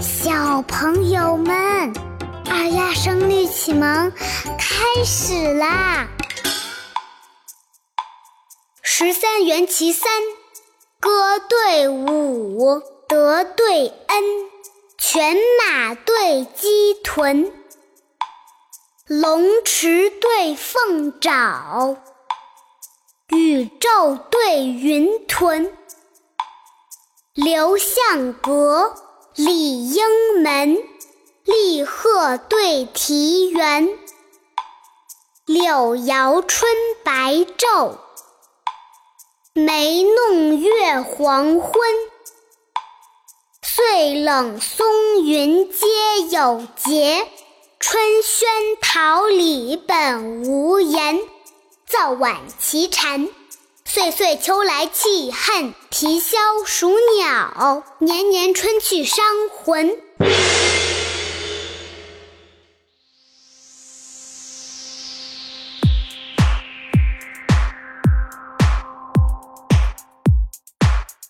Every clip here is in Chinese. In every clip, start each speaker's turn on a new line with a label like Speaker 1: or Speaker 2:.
Speaker 1: 小朋友们，二丫声律启蒙开始啦！十三元其三，歌对舞，德对恩，犬马对鸡豚，龙池对凤爪，宇宙对云屯，刘向阁。李应门，立鹤对啼猿，柳摇春白昼，梅弄月黄昏。岁冷松云皆有节，春轩桃李本无言。早晚齐蝉。岁岁秋来气恨，啼萧数鸟，年年春去伤魂。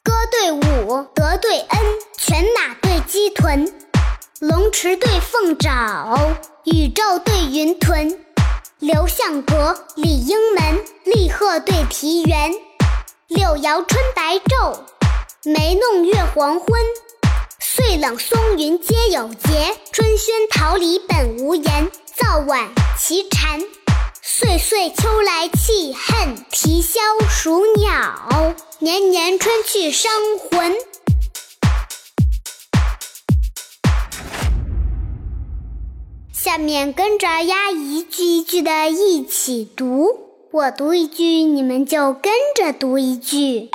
Speaker 1: 歌对舞，德对恩，犬马对鸡豚，龙池对凤爪，宇宙对云屯。刘向阁，李应门，鹤对啼猿，柳摇春白昼，梅弄月黄昏。岁冷松云皆有节，春轩桃李本无言。早晚齐蝉，岁岁秋来气恨，啼萧数鸟，年年春去伤魂。下面跟着丫一句一句的一起读，我读一句，你们就跟着读一句。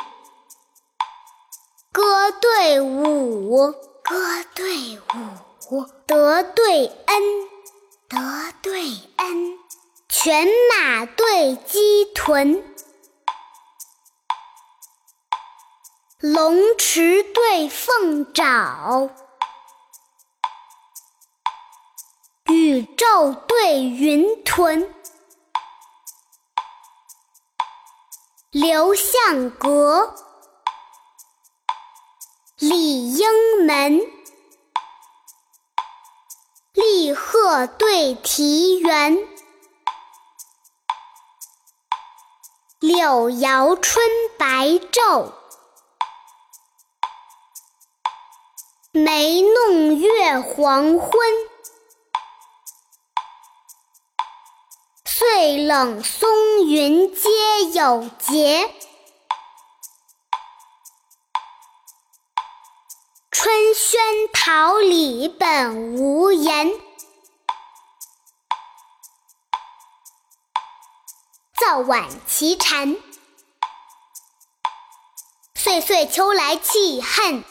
Speaker 1: 歌对舞，歌对舞，德对恩，德对恩，犬马对鸡豚，龙池对凤爪。宇宙对云屯，刘向阁，李应门，立鹤对啼猿，柳摇春白昼，梅弄月黄昏。岁冷松云间。有节，春轩桃李本无言。早晚齐蝉，岁岁秋来气恨，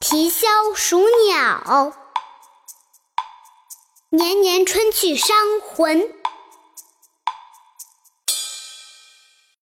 Speaker 1: 啼萧数鸟。年年春去伤魂。